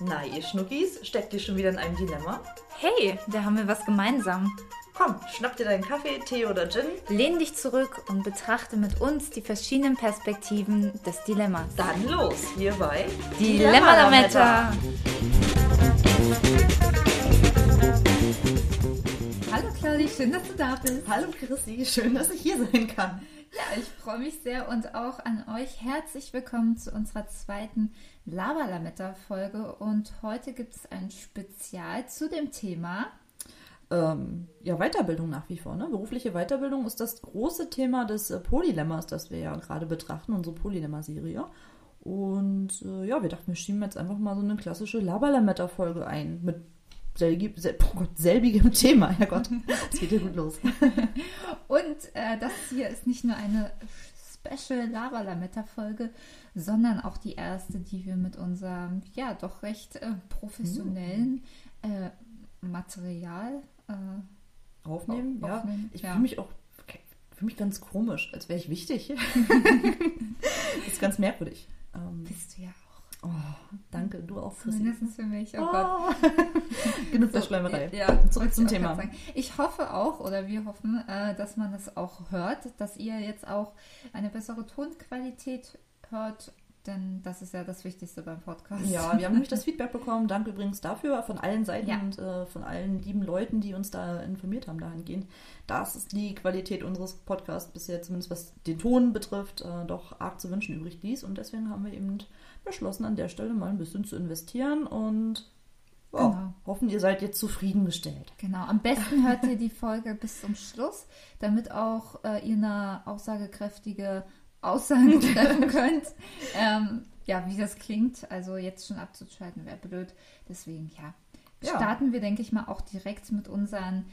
Na, ihr Schnuckis, steckt ihr schon wieder in einem Dilemma? Hey, da haben wir was gemeinsam. Komm, schnapp dir deinen Kaffee, Tee oder Gin. Lehn dich zurück und betrachte mit uns die verschiedenen Perspektiven des Dilemmas. Dann los, hier bei Dilemma-Lametta. Hallo Claudi, schön, dass du da bist. Hallo Chrissy, schön, dass ich hier sein kann. Ich freue mich sehr und auch an euch herzlich willkommen zu unserer zweiten Lava-Lametta-Folge. Und heute gibt es ein Spezial zu dem Thema. Ähm, ja, Weiterbildung nach wie vor. Ne? Berufliche Weiterbildung ist das große Thema des äh, Polylemmas, das wir ja gerade betrachten, unsere Polylemma-Serie. Und äh, ja, wir dachten, wir schieben jetzt einfach mal so eine klassische Lava-Lametta-Folge ein mit selgi- sel oh Gott, selbigem Thema. Herrgott, es geht ja gut los. Und äh, das hier ist nicht nur eine Special Lava-Lametta-Folge, sondern auch die erste, die wir mit unserem, ja, doch recht äh, professionellen äh, Material äh, Aufnehmen, ja. Aufnehmen, Ich ja. fühle mich auch fühle mich ganz komisch, als wäre ich wichtig. das ist ganz merkwürdig. Ähm, bist du ja. Oh, danke, du auch, Chrissy. Mindestens für mich. Oh. Oh. Genug der So, Schleimerei. Ja, Zurück zum Thema. Ich hoffe auch, oder wir hoffen, äh, dass man das auch hört, dass ihr jetzt auch eine bessere Tonqualität hört, denn das ist ja das Wichtigste beim Podcast. Ja, wir haben nämlich das Feedback bekommen. Danke übrigens dafür von allen Seiten Ja. und äh, von allen lieben Leuten, die uns da informiert haben dahingehend. Das ist die Qualität unseres Podcasts bisher, zumindest was den Ton betrifft, äh, doch arg zu wünschen übrig ließ. Und deswegen haben wir eben beschlossen, an der Stelle mal ein bisschen zu investieren und ja, Genau. hoffen, ihr seid jetzt zufriedengestellt. Genau, am besten hört ihr die Folge bis zum Schluss, damit auch äh, ihr eine aussagekräftige Aussage treffen könnt. Ähm, ja, wie das klingt. Also jetzt schon abzuschalten wäre blöd. Deswegen, ja. Ja. Starten wir, denke ich mal, auch direkt mit unseren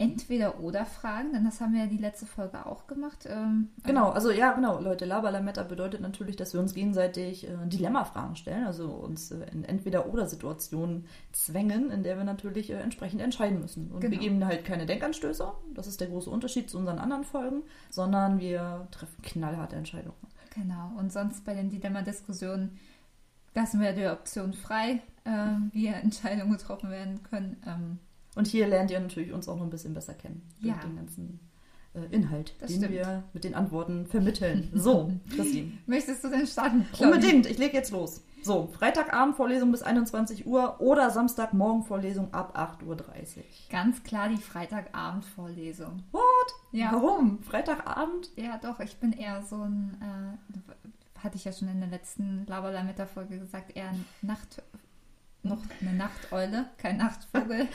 Entweder-Oder-Fragen, denn das haben wir ja die letzte Folge auch gemacht. Ähm, Genau, also ja, genau, Leute, Labalametta bedeutet natürlich, dass wir uns gegenseitig äh, Dilemma-Fragen stellen, also uns äh, in Entweder-Oder-Situationen zwängen, in der wir natürlich äh, entsprechend entscheiden müssen. Und wir Genau. geben halt keine Denkanstöße, das ist der große Unterschied zu unseren anderen Folgen, sondern wir treffen knallharte Entscheidungen. Genau, und sonst bei den Dilemma-Diskussionen lassen wir die Option frei, ähm, wie Entscheidungen getroffen werden können. Ähm, Und hier lernt ihr natürlich uns auch noch ein bisschen besser kennen, Ja. durch den ganzen äh, Inhalt, Das den stimmt. wir mit den Antworten vermitteln. So, Christine. möchtest du denn starten? Claudia? Unbedingt, ich lege jetzt los. So, Freitagabend Vorlesung bis 21 Uhr oder Samstagmorgen Vorlesung ab 8.30 Uhr. Ganz klar die Freitagabend-Vorlesung. What? Ja. Warum? Freitagabend? Ja, doch, ich bin eher so ein, äh, hatte ich ja schon in der letzten Laberlametta-Folge gesagt, eher ein Nacht, noch eine Nachteule, kein Nachtvogel.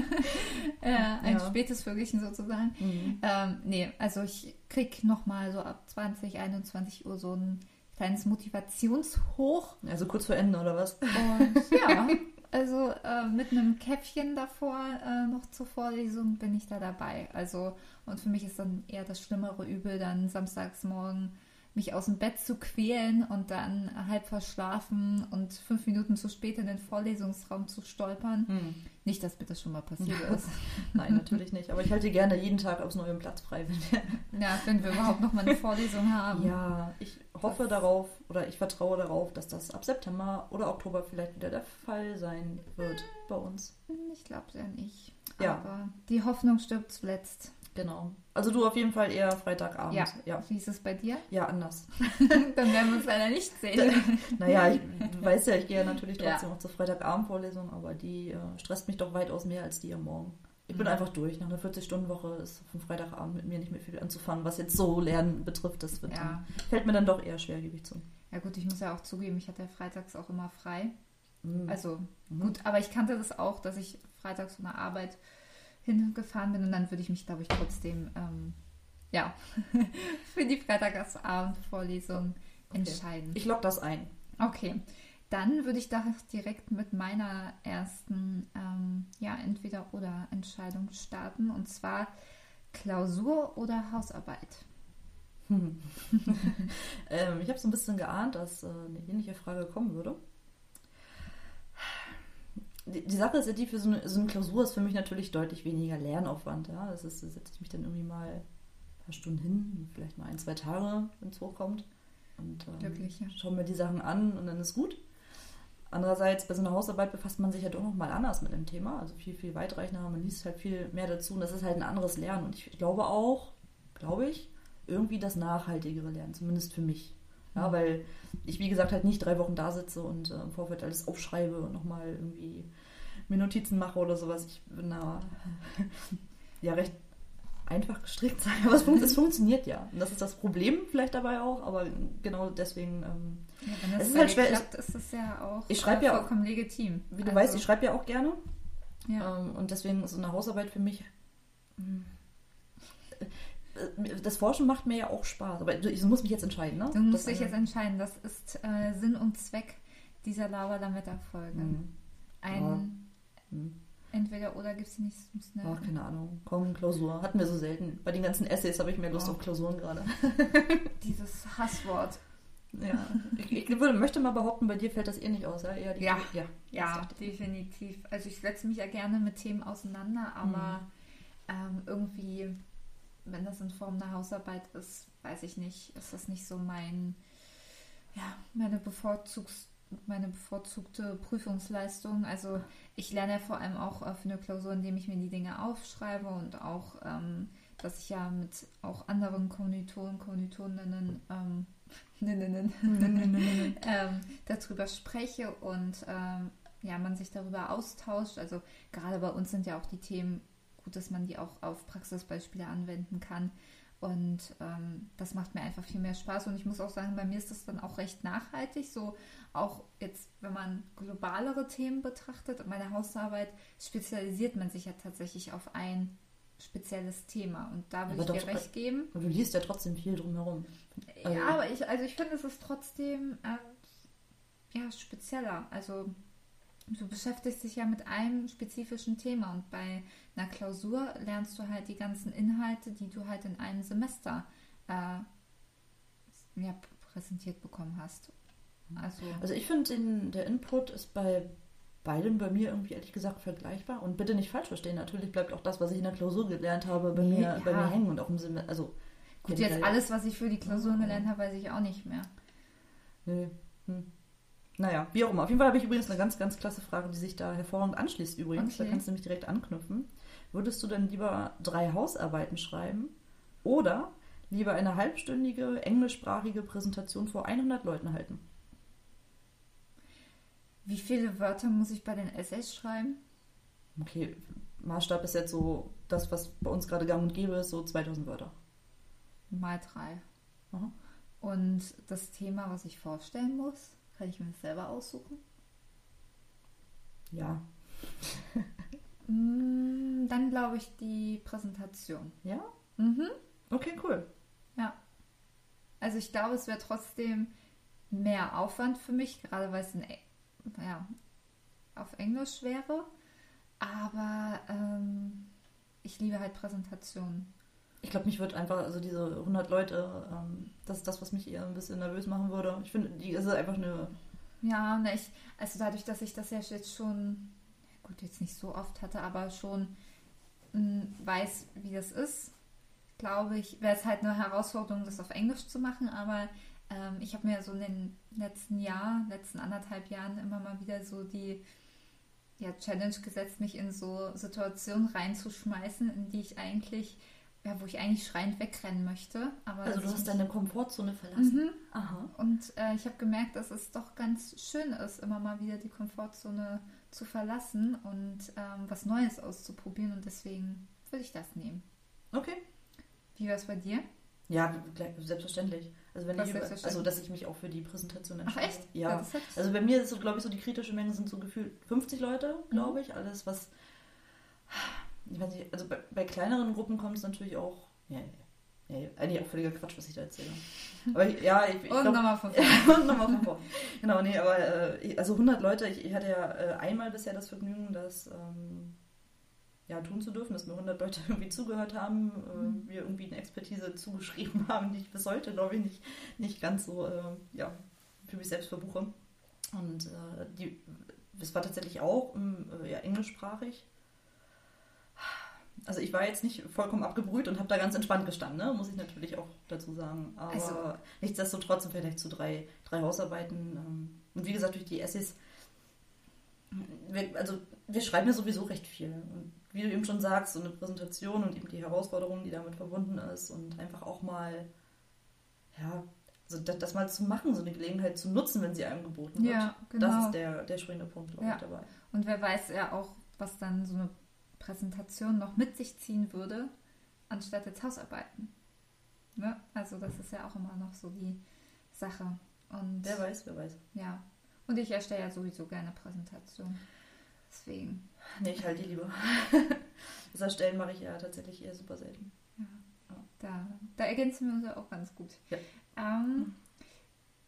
äh, ein Ja. spätes Vögelchen sozusagen. Ähm, nee, also ich krieg nochmal so ab 20, 21 Uhr so ein kleines Motivationshoch. Also kurz vor Ende oder was? Und ja, also äh, mit einem Käffchen davor äh, noch zur Vorlesung bin ich da dabei. Also, und für mich ist dann eher das schlimmere Übel, dann samstags morgen mich aus dem Bett zu quälen und dann halb verschlafen und fünf Minuten zu spät in den Vorlesungsraum zu stolpern. Hm. Nicht, dass mir das schon mal passiert ist. Nein, natürlich nicht. Aber ich halte gerne jeden Tag aufs neue Platz frei. Wenn wir Ja, wenn wir überhaupt noch mal eine Vorlesung haben. ja, ich hoffe darauf oder ich vertraue darauf, dass das ab September oder Oktober vielleicht wieder der Fall sein wird bei uns. Ich glaube ja nicht. Ja. Aber die Hoffnung stirbt zuletzt. Genau. Also du auf jeden Fall eher Freitagabend. Ja. ja. Wie ist es bei dir? Ja, anders. Dann werden wir uns leider nicht sehen. Naja, ich, du weißt ja, ich gehe ja natürlich Ja. trotzdem auch zur Freitagabendvorlesung, aber die äh, stresst mich doch weitaus mehr als die am Morgen. Ich bin Mhm. einfach durch. Nach einer 40-Stunden-Woche ist vom Freitagabend mit mir nicht mehr viel anzufangen, was jetzt so Lernen betrifft. Das wird Ja. dann, fällt mir dann doch eher schwer, gebe ich zu. Ja gut, ich muss ja auch zugeben, ich hatte ja freitags auch immer frei. Mhm. Also Mhm. gut, aber ich kannte das auch, dass ich freitags von der Arbeit hingefahren bin und dann würde ich mich, glaube ich, trotzdem ähm, ja, für die Freitagsabendvorlesung entscheiden. Ich log das ein. Okay, dann würde ich da direkt mit meiner ersten ähm, ja, Entweder-Oder-Entscheidung starten und zwar Klausur oder Hausarbeit. Hm. ähm, ich habe so ein bisschen geahnt, dass äh, eine ähnliche Frage kommen würde. Die, Sache ist ja die, für so eine, so eine Klausur ist für mich natürlich deutlich weniger Lernaufwand. Ja? Das ist, da setze ich mich dann irgendwie mal ein paar Stunden hin, vielleicht mal ein, zwei Tage, wenn es hochkommt. Und ähm, Glücklich, ja. schaue mir die Sachen an und dann ist gut. Andererseits, bei so einer Hausarbeit befasst man sich ja doch nochmal anders mit dem Thema, also viel, viel weitreichender, man liest halt viel mehr dazu und das ist halt ein anderes Lernen. Und ich glaube auch, glaube ich, irgendwie das nachhaltigere Lernen, zumindest für mich. Ja, mhm. weil ich, wie gesagt, halt nicht drei Wochen da sitze und äh, im Vorfeld alles aufschreibe und nochmal irgendwie mir Notizen mache oder sowas. Ich bin da ja recht einfach gestrickt sein, aber es, fun es, funktioniert ja. Und das ist das Problem vielleicht dabei auch, aber genau deswegen. Ähm, ja, wenn das es ist halt schwer. Klappt, ist es ja auch ich schreibe ja vollkommen legitim. Wie du also, weißt, ich schreibe ja auch gerne. Ja. Ähm, und deswegen ist so eine Hausarbeit für mich. Äh, das Forschen macht mir ja auch Spaß, aber ich muss mich jetzt entscheiden, ne? Du musst das dich jetzt entscheiden. Das ist äh, Sinn und Zweck dieser Lava Lametta-Folge. Mhm. Ein. Ja. Mhm Entweder oder gibt es nicht. Ne? Ach, keine Ahnung. Komm, Klausur. Hatten wir so selten. Bei den ganzen Essays habe ich mehr Lust oh. auf Klausuren gerade. Dieses Hasswort. Ja, ich, würde, möchte mal behaupten, bei dir fällt das eh nicht aus. Ja, ja, ja, ja, ja definitiv. Also ich setze mich ja gerne mit Themen auseinander, aber mhm. ähm, irgendwie, wenn das in Form einer Hausarbeit ist, weiß ich nicht, ist das nicht so mein, ja, meine Bevorzugs meine bevorzugte Prüfungsleistung. Also ich lerne ja vor allem auch äh, für eine Klausur, indem ich mir die Dinge aufschreibe und auch, ähm, dass ich ja mit auch anderen Kommilitonen, Kommilitoninnen ähm, ähm, darüber spreche und ähm, ja, man sich darüber austauscht. Also gerade bei uns sind ja auch die Themen gut, dass man die auch auf Praxisbeispiele anwenden kann. Und ähm, das macht mir einfach viel mehr Spaß. Und ich muss auch sagen, bei mir ist das dann auch recht nachhaltig. So auch jetzt, wenn man globalere Themen betrachtet, meine Hausarbeit spezialisiert man sich ja tatsächlich auf ein spezielles Thema. Und da würde ich doch, dir recht geben. Und du liest ja trotzdem viel drumherum. Also, ja, aber ich, also ich finde, es ist trotzdem äh, ja, spezieller. Also du beschäftigst dich ja mit einem spezifischen Thema und bei einer Klausur lernst du halt die ganzen Inhalte, die du halt in einem Semester äh, ja, präsentiert bekommen hast. Also, also ich finde, der Input ist bei beidem bei mir irgendwie ehrlich gesagt vergleichbar. Und bitte nicht falsch verstehen, natürlich bleibt auch das, was ich in der Klausur gelernt habe, bei, nee, mir, ja. bei mir hängen und auch im Semester. Also, Gut, jetzt alles, was ich für die Klausur gelernt habe, weiß ich auch nicht mehr. Nee. Hm. Naja, wie auch immer. Auf jeden Fall habe ich übrigens eine ganz, ganz klasse Frage, die sich da hervorragend anschließt übrigens. Okay. Da kannst du nämlich direkt anknüpfen. Würdest du denn lieber drei Hausarbeiten schreiben oder lieber eine halbstündige englischsprachige Präsentation vor 100 Leuten halten? Wie viele Wörter muss ich bei den Essays schreiben? Okay, Maßstab ist jetzt so das, was bei uns gerade gang und gäbe ist, so 2000 Wörter. Mal drei. Aha. Und das Thema, was ich vorstellen muss, kann ich mir selber aussuchen? Ja. Mm, dann glaube ich die Präsentation. Ja? Mhm. Okay, cool. Ja. Also ich glaube, es wäre trotzdem mehr Aufwand für mich, gerade weil es in ja, auf Englisch wäre. Aber ähm, ich liebe halt Präsentationen. Ich glaube, mich wird einfach, also diese 100 Leute, ähm, das ist das, was mich eher ein bisschen nervös machen würde. Ich finde, die ist einfach eine. Ja, ne, ich, also dadurch, dass ich das ja jetzt schon, gut, jetzt nicht so oft hatte, aber schon mh, hm, weiß, wie das ist, glaube ich, wäre es halt eine Herausforderung, das auf Englisch zu machen, aber ähm, ich habe mir so in den letzten Jahr, letzten anderthalb Jahren immer mal wieder so die ja, Challenge gesetzt, mich in so Situationen reinzuschmeißen, in die ich eigentlich, ja, wo ich eigentlich schreiend wegrennen möchte. Aber also du hast deine Komfortzone verlassen. Mhm. Aha. Und äh, ich habe gemerkt, dass es doch ganz schön ist, immer mal wieder die Komfortzone zu verlassen und ähm, was Neues auszuprobieren. Und deswegen würde ich das nehmen. Okay. Wie war es bei dir? Ja, selbstverständlich. Also wenn ich über, also dass ich mich auch für die Präsentation entscheide. Ach echt? Ja. ja also bei mir ist so, glaube ich, so die kritische Menge sind so gefühlt 50 Leute, glaube mhm. ich. Alles, was ich weiß nicht, also bei, bei kleineren Gruppen kommt es natürlich auch. Ja, ja, ja, eigentlich auch völliger Quatsch, was ich da erzähle. Aber ja, ich, ich Und nochmal von vorne. und nochmal von vorne. Genau, nee, aber äh, also 100 Leute, ich, ich hatte ja äh, einmal bisher das Vergnügen, dass ähm, ja, tun zu dürfen, dass mir 100 Leute irgendwie zugehört haben, äh, mhm. mir irgendwie eine Expertise zugeschrieben haben, die ich bis heute, glaube ich, nicht, nicht ganz so äh, ja, für mich selbst verbuche. Und äh, die, das war tatsächlich auch äh, ja, englischsprachig. Also ich war jetzt nicht vollkommen abgebrüht und habe da ganz entspannt gestanden, ne? muss ich natürlich auch dazu sagen. Aber also, nichtsdestotrotz vielleicht zu drei, drei Hausarbeiten. Ähm, und wie gesagt, durch die Essays wir, also wir schreiben ja sowieso recht viel. Und wie du eben schon sagst, so eine Präsentation und eben die Herausforderung, die damit verbunden ist und einfach auch mal, ja, also das, das mal zu machen, so eine Gelegenheit zu nutzen, wenn sie einem geboten wird. Ja, genau. Das ist der, der springende Punkt, glaube Ja. ich, dabei. Und wer weiß ja auch, was dann so eine Präsentation noch mit sich ziehen würde, anstatt jetzt Hausarbeiten. Ne? Also das ist ja auch immer noch so die Sache. Und Wer weiß, wer weiß. ja. Und ich erstelle ja sowieso gerne Präsentationen. Deswegen. Nee, ich halte die lieber. das Erstellen mache ich ja tatsächlich eher super selten. Da, da ergänzen wir uns ja auch ganz gut. Ja. Ähm,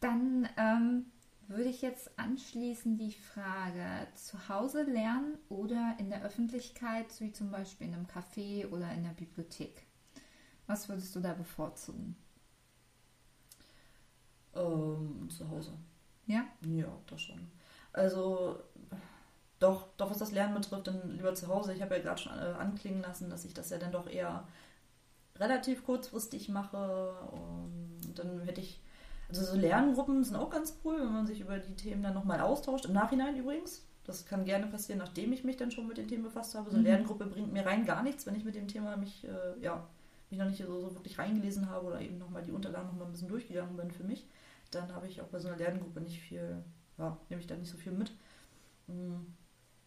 dann ähm, würde ich jetzt anschließen die Frage, zu Hause lernen oder in der Öffentlichkeit, wie zum Beispiel in einem Café oder in der Bibliothek. Was würdest du da bevorzugen? Ähm, zu Hause. Ja? Ja, das schon. Also, doch, doch, was das Lernen betrifft, dann lieber zu Hause. Ich habe ja gerade schon äh, anklingen lassen, dass ich das ja dann doch eher relativ kurzfristig mache. Und dann hätte ich, also so Lerngruppen sind auch ganz cool, wenn man sich über die Themen dann nochmal austauscht. Im Nachhinein übrigens. Das kann gerne passieren, nachdem ich mich dann schon mit den Themen befasst habe. So eine Mhm. Lerngruppe bringt mir rein gar nichts, wenn ich mit dem Thema mich, äh, ja, mich noch nicht so, so wirklich reingelesen habe oder eben nochmal die Unterlagen nochmal ein bisschen durchgegangen bin für mich. Dann habe ich auch bei so einer Lerngruppe nicht viel, ja, nehme ich da nicht so viel mit. Mm.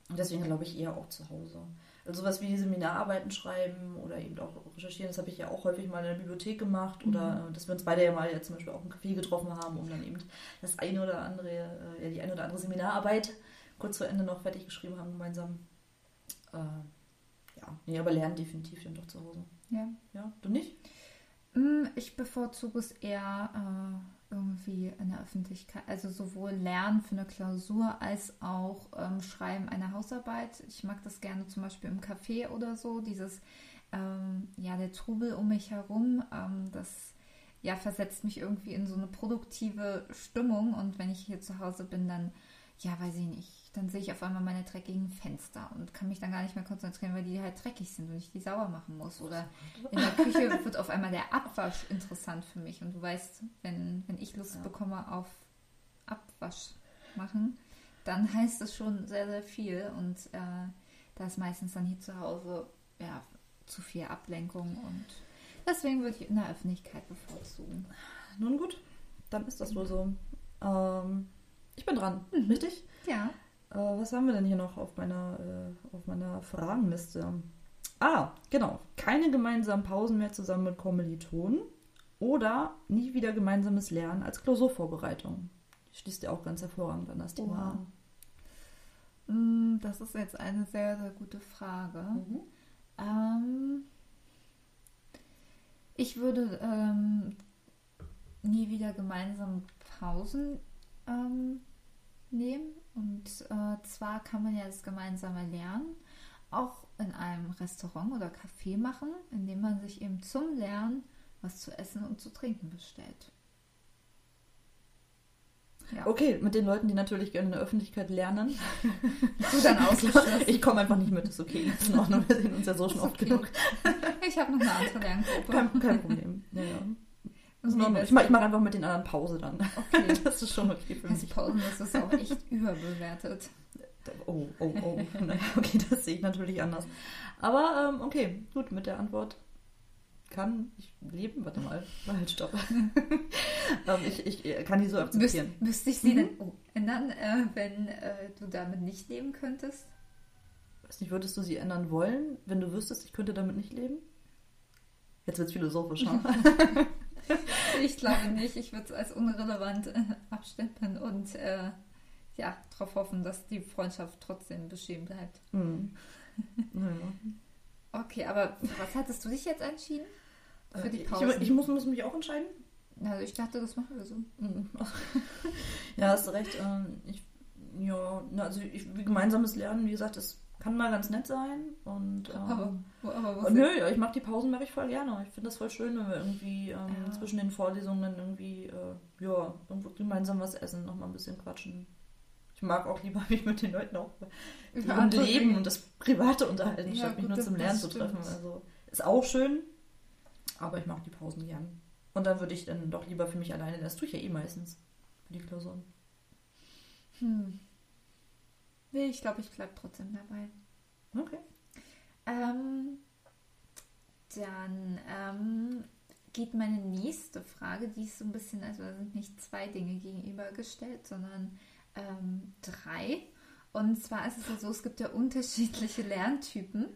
Und deswegen glaube ich eher auch zu Hause. Also sowas wie Seminararbeiten schreiben oder eben auch recherchieren, das habe ich ja auch häufig mal in der Bibliothek gemacht oder äh, dass wir uns beide ja mal ja zum Beispiel auch im Café getroffen haben, um dann eben das eine oder andere, äh, ja die eine oder andere Seminararbeit kurz vor Ende noch fertig geschrieben haben gemeinsam. Äh, ja, nee, aber lernen definitiv dann doch zu Hause. Ja. Ja, du nicht? Mm, Ich bevorzuge es eher äh, irgendwie in der Öffentlichkeit. Also sowohl Lernen für eine Klausur als auch ähm, Schreiben einer Hausarbeit. Ich mag das gerne zum Beispiel im Café oder so. Dieses, ähm, ja, der Trubel um mich herum, ähm, das ja, versetzt mich irgendwie in so eine produktive Stimmung. Und wenn ich hier zu Hause bin, dann, ja, weiß ich nicht, dann sehe ich auf einmal meine dreckigen Fenster und kann mich dann gar nicht mehr konzentrieren, weil die halt dreckig sind und ich die sauber machen muss. Oder in der Küche wird auf einmal der Abwasch interessant für mich. Und du weißt, wenn, wenn ich Lust Ja. bekomme auf Abwasch machen, dann heißt das schon sehr, sehr viel. Und äh, da ist meistens dann hier zu Hause ja, zu viel Ablenkung. Und deswegen würde ich in der Öffentlichkeit bevorzugen. Nun gut, dann ist das wohl so. Ähm, ich bin dran, Mhm. richtig? Ja. Äh, was haben wir denn hier noch auf meiner, äh, auf meiner Fragenliste? Ah, genau. Keine gemeinsamen Pausen mehr zusammen mit Kommilitonen oder nie wieder gemeinsames Lernen als Klausurvorbereitung. Schließt ja auch ganz hervorragend an das Thema Oha. an. Mm, Das ist jetzt eine sehr, sehr gute Frage. Mhm. Ähm, ich würde ähm, nie wieder gemeinsam Pausen ähm, nehmen. Und äh, zwar kann man ja das gemeinsame Lernen auch in einem Restaurant oder Café machen, indem man sich eben zum Lernen was zu essen und zu trinken bestellt. Ja. Okay, mit den Leuten, die natürlich gerne in der Öffentlichkeit lernen. Du dann ausgeschlossen. Ich komme einfach nicht mit, ist okay. Ist in Ordnung, wir sehen uns ja so schon oft okay. genug. Ich habe noch eine andere Lerngruppe. Kein, kein Problem. Ja, ja. Und Ist in Ordnung. wie Ich mache mach einfach mit den anderen Pause dann. Okay. Das ist schon okay für Also mich. Pausen, das ist auch echt überbewertet. Oh, oh, oh. Naja, okay, das sehe ich natürlich anders. Aber ähm, okay, gut, mit der Antwort kann ich leben. Warte mal, halt, stopp. ähm, ich, ich kann die so akzeptieren. müsste ich sie Mhm. denn oh, ändern, äh, wenn äh, du damit nicht leben könntest? Weiß nicht, würdest du sie ändern wollen, wenn du wüsstest, ich könnte damit nicht leben? Jetzt wird es philosophisch, ne? Ich glaube nicht. Ich würde es als unrelevant äh, abstempeln und äh, ja, darauf hoffen, dass die Freundschaft trotzdem bestehen bleibt. Hm. Naja. Okay, aber für was hattest du dich jetzt entschieden? Für die Äh, Pausen? Ich, ich muss, muss mich auch entscheiden. also ich dachte, das machen wir so. Mhm. ja, hast du recht. ähm, Ich, ja, also ich, gemeinsames Lernen, wie gesagt, das kann mal ganz nett sein. Und, ähm, Aber, aber Oh, nö, ja, ich mag die Pausen, mache ich voll gerne. Ich finde das voll schön, wenn wir irgendwie ähm, Ja. zwischen den Vorlesungen irgendwie, äh, ja, irgendwo gemeinsam was essen, nochmal ein bisschen quatschen. Ich mag auch lieber mich mit den Leuten auch andere Leben und das Private unterhalten, Ja, statt mich gut, nur zum Lernen zu stimmt. treffen. Also ist auch schön, aber ich mag die Pausen gern. Und dann würde ich dann doch lieber für mich alleine, das tue ich ja eh meistens für die Klausuren. Hm. Nee, ich glaube, ich bleibe trotzdem dabei. Okay. Ähm, dann ähm, geht meine nächste Frage, die ist so ein bisschen, also da sind nicht zwei Dinge gegenübergestellt, sondern ähm, drei. Und zwar ist es ja so, es gibt ja unterschiedliche Lerntypen,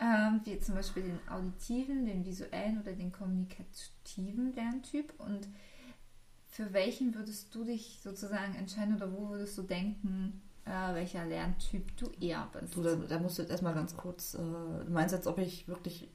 ähm, wie zum Beispiel den auditiven, den visuellen oder den kommunikativen Lerntyp. Und für welchen würdest du dich sozusagen entscheiden oder wo würdest du denken, äh, welcher Lerntyp du eher bist? Du, da, da musst du jetzt erstmal ganz kurz, äh, du meinst jetzt, ob ich wirklich,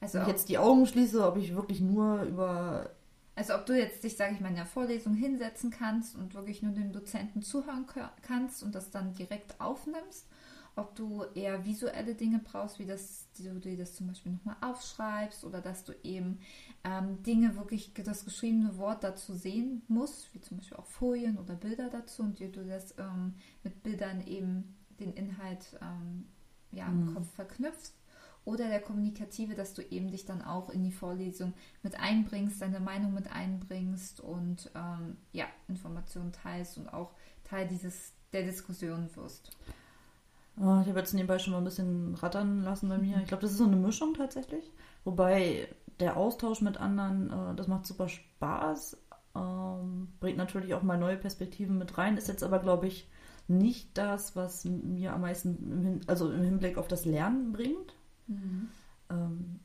Also wenn ich ob, jetzt die Augen schließe, ob ich wirklich nur über, also ob du jetzt dich, sage ich mal, in der Vorlesung hinsetzen kannst und wirklich nur dem Dozenten zuhören ka- kannst und das dann direkt aufnimmst, ob du eher visuelle Dinge brauchst, wie das, du dir das zum Beispiel nochmal aufschreibst oder dass du eben ähm, Dinge wirklich, das geschriebene Wort dazu sehen musst, wie zum Beispiel auch Folien oder Bilder dazu und dir du das ähm, mit Bildern eben den Inhalt ähm, ja, im Mhm. Kopf verknüpfst. Oder der Kommunikative, dass du eben dich dann auch in die Vorlesung mit einbringst, deine Meinung mit einbringst und ähm, ja, Informationen teilst und auch Teil dieses der Diskussion wirst. Äh, ich habe jetzt nebenbei schon mal ein bisschen rattern lassen bei mir. Ich glaube, das ist so eine Mischung tatsächlich. Wobei der Austausch mit anderen, äh, das macht super Spaß, ähm, bringt natürlich auch mal neue Perspektiven mit rein, ist jetzt aber, glaube ich, nicht das, was mir am meisten, also im Hinblick auf das Lernen bringt. Ähm,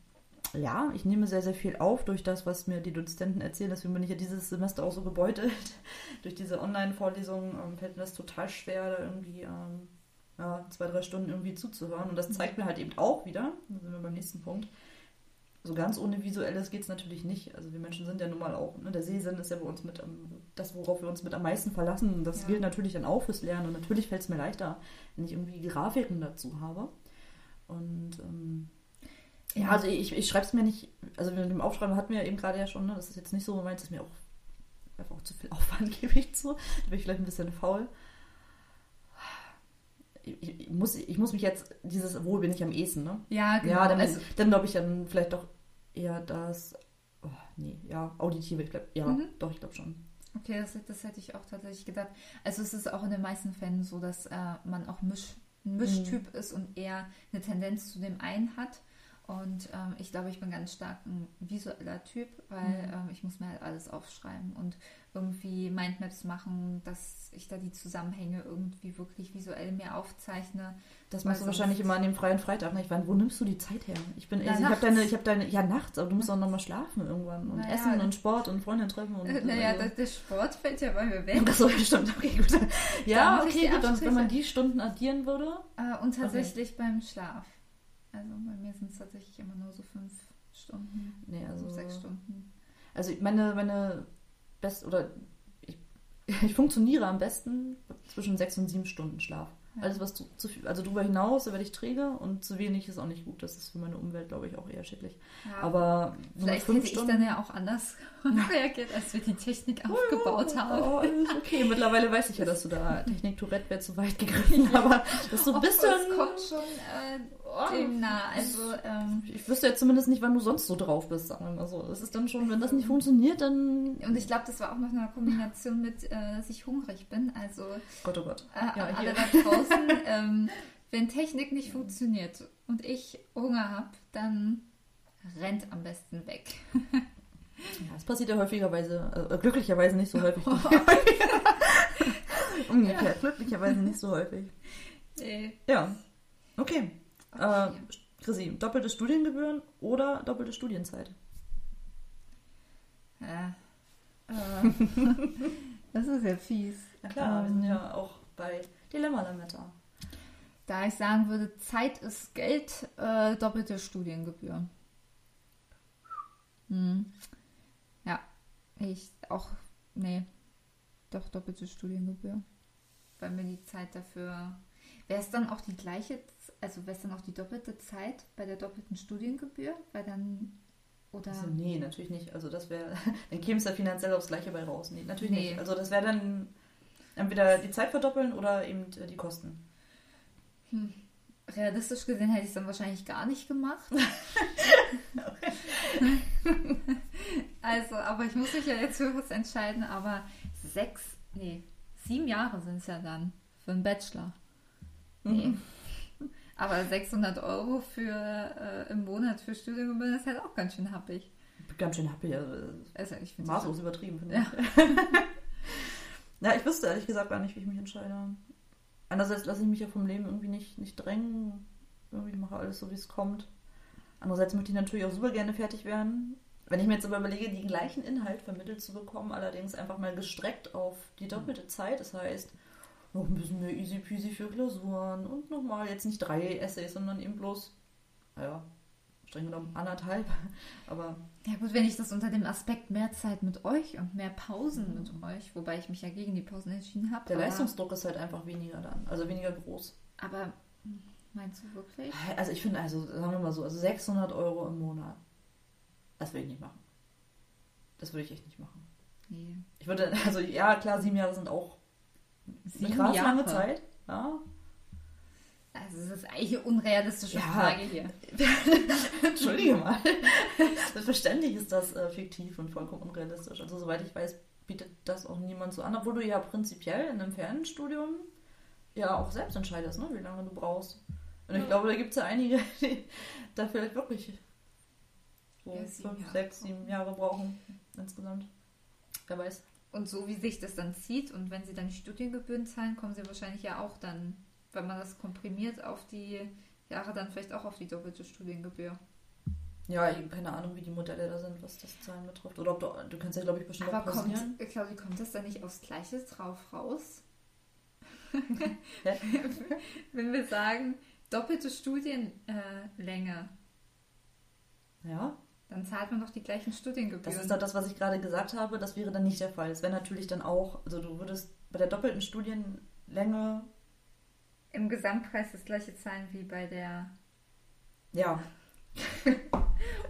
ja, ich nehme sehr, sehr viel auf durch das, was mir die Dozenten erzählen. Deswegen bin ich ja dieses Semester auch so gebeutelt. durch diese Online-Vorlesungen ähm, fällt mir das total schwer, da irgendwie ähm, ja, zwei, drei Stunden irgendwie zuzuhören. Und das zeigt mir halt eben auch wieder, da sind wir beim nächsten Punkt, so ganz ohne Visuelles geht es natürlich nicht. Also wir Menschen sind ja nun mal auch, ne, der Sehsinn ist ja bei uns mit am- das, worauf wir uns mit am meisten verlassen. Und das Ja. gilt natürlich dann auch fürs Lernen. Und natürlich fällt es mir leichter, wenn ich irgendwie Grafiken dazu habe. Und ähm, ja, also ich, ich schreibe es mir nicht, also mit dem Aufschreiben hatten wir ja eben gerade ja schon, ne, das ist jetzt nicht so, meins ist mir auch einfach auch zu viel Aufwand, gebe ich zu. Da bin ich vielleicht ein bisschen faul. Ich, ich, muss, ich muss mich jetzt, dieses Wohl bin ich am ehesten, ne? Ja, genau. Ja, dann, also, dann glaube ich dann vielleicht doch eher das, oh, nee, ja, auditive, ich glaube, ja, Mhm. doch, ich glaube schon. okay, das, das hätte ich auch tatsächlich gedacht. Also es ist auch in den meisten Fällen so, dass äh, man auch Misch, ein Mischtyp ist und eher eine Tendenz zu dem einen hat. Und ähm, ich glaube, ich bin ganz stark ein visueller Typ, weil Mhm. ähm, ich muss mir halt alles aufschreiben und irgendwie Mindmaps machen, dass ich da die Zusammenhänge irgendwie wirklich visuell mir aufzeichne. Das machst du wahrscheinlich immer an dem freien Freitag. Ne? Ich meine, wo nimmst du die Zeit her? Ich bin, Ja, also, ich habe deine, ich habe deine, ja nachts, aber du musst auch nochmal schlafen irgendwann und Naja, essen und Sport und Freundin treffen und. Naja, also- der, der Sport fällt ja bei mir weg. Ach so, stimmt, okay, gut. Ja, okay, gut, dann, wenn man die Stunden addieren würde. Äh, und tatsächlich beim Schlaf. Also bei mir sind es tatsächlich immer nur so fünf Stunden, Nee, also also. sechs Stunden. Also meine, meine best oder ich, ich funktioniere am besten zwischen sechs und sieben Stunden Schlaf. Ja. Alles, was zu, zu viel, also darüber hinaus, werde ich träge und zu wenig ist auch nicht gut. Das ist für meine Umwelt, glaube ich, auch eher schädlich. Ja, Aber vielleicht hätte ich dann ja auch anders reagiert, als wir die Technik aufgebaut haben. Oh, okay. Mittlerweile weiß ich ja, dass du da Technik Tourette wäre zu weit gegriffen, aber dass du ein Obwohl, bisschen. Kommt schon äh, dem nah. Also ähm, Ich wüsste jetzt zumindest nicht, wann du sonst so drauf bist, sagen wir mal so. Das ist dann schon, wenn das nicht funktioniert, dann. und ich glaube, das war auch noch eine Kombination mit, äh, dass ich hungrig bin. Also Gott, oh Gott. äh, Ja, alle hier. da draußen, ähm, wenn Technik nicht funktioniert und ich Hunger habe, dann rennt am besten weg. Ja, das passiert ja häufigerweise, äh, glücklicherweise nicht so häufig. Umgekehrt, glücklicherweise nicht so häufig. Äh, Ja, okay. Äh, okay. Chrissy, doppelte Studiengebühren oder doppelte Studienzeit? Äh, äh, das ist ja fies. Klar, wir sind Ähm, ja auch bei Dilemma Lametta. Da ich sagen würde, Zeit ist Geld, äh, doppelte Studiengebühr. Hm. Ja, ich auch, nee, doch doppelte Studiengebühr. Weil mir die Zeit dafür, wäre es dann auch die gleiche, also wäre es dann auch die doppelte Zeit bei der doppelten Studiengebühr? Weil dann, oder, Also, nee, natürlich nicht. Also das wäre, dann käme es ja finanziell aufs Gleiche bei raus. Nee, natürlich Nee. nicht. Also das wäre dann entweder die Zeit verdoppeln oder eben äh, die Kosten. hm, realistisch gesehen hätte ich es dann wahrscheinlich gar nicht gemacht. also, aber ich muss mich ja jetzt für was entscheiden, aber sechs, nee, sieben Jahre sind es ja dann für einen Bachelor. Mhm. Nee. Aber 600 Euro für äh, im Monat für Studiengebühren ist halt auch ganz schön happig. Ganz schön happy. Also, Also ich finde maßlos übertrieben, finde Ja. ich. ja, ich wüsste ehrlich gesagt gar nicht, wie ich mich entscheide. Einerseits lasse ich mich ja vom Leben irgendwie nicht, nicht drängen. Irgendwie mache alles so, wie es kommt. Andererseits möchte ich natürlich auch super gerne fertig werden. Wenn ich mir jetzt aber überlege, den gleichen Inhalt vermittelt zu bekommen, allerdings einfach mal gestreckt auf die doppelte Zeit, das heißt, noch ein bisschen mehr easy peasy für Klausuren und nochmal jetzt nicht drei Essays, sondern eben bloß, naja, streng genommen anderthalb. Aber Ja gut, wenn ich das unter dem Aspekt mehr Zeit mit euch und mehr Pausen mit euch, wobei ich mich ja gegen die Pausen entschieden habe. der Leistungsdruck ist halt einfach weniger dann, also weniger groß. Aber hm, meinst du wirklich? Also ich finde, also sagen wir mal so, also 600 Euro im Monat, das würde ich nicht machen. Das würde ich echt nicht machen. Nee. Ich würde, also ja, klar, sieben Jahre sind auch eine krass lange Zeit. Ja. Also es ist eigentlich eine unrealistische Ja. Frage hier. Entschuldige mal. Selbstverständlich ist das äh, fiktiv und vollkommen unrealistisch. Also soweit ich weiß, bietet das auch niemand so an, obwohl du ja prinzipiell in einem Fernstudium ja auch selbst entscheidest, ne, wie lange du brauchst. Und ich Ja. glaube, da gibt es ja einige, die da vielleicht wirklich so Ja, fünf, Jahre sechs, sieben Jahre brauchen insgesamt. Wer weiß. Und so wie sich das dann zieht und wenn sie dann die Studiengebühren zahlen, kommen sie wahrscheinlich ja auch dann, wenn man das komprimiert auf die Jahre, dann vielleicht auch auf die doppelte Studiengebühr. Ja, ich- keine Ahnung, wie die Modelle da sind, was das Zahlen betrifft. Oder ob du, du kannst ja, glaube ich, bestimmt Aber auch kommt, pausieren. Claudi, kommt das dann nicht aufs Gleiche drauf raus? Wenn wir sagen, doppelte Studienlänge, Länge, Ja, dann zahlt man doch die gleichen Studiengebühren. das ist doch das, was ich gerade gesagt habe. Das wäre dann nicht der Fall. Es wäre natürlich dann auch, also du würdest bei der doppelten Studienlänge, Im Gesamtpreis das gleiche zahlen wie bei der. ja,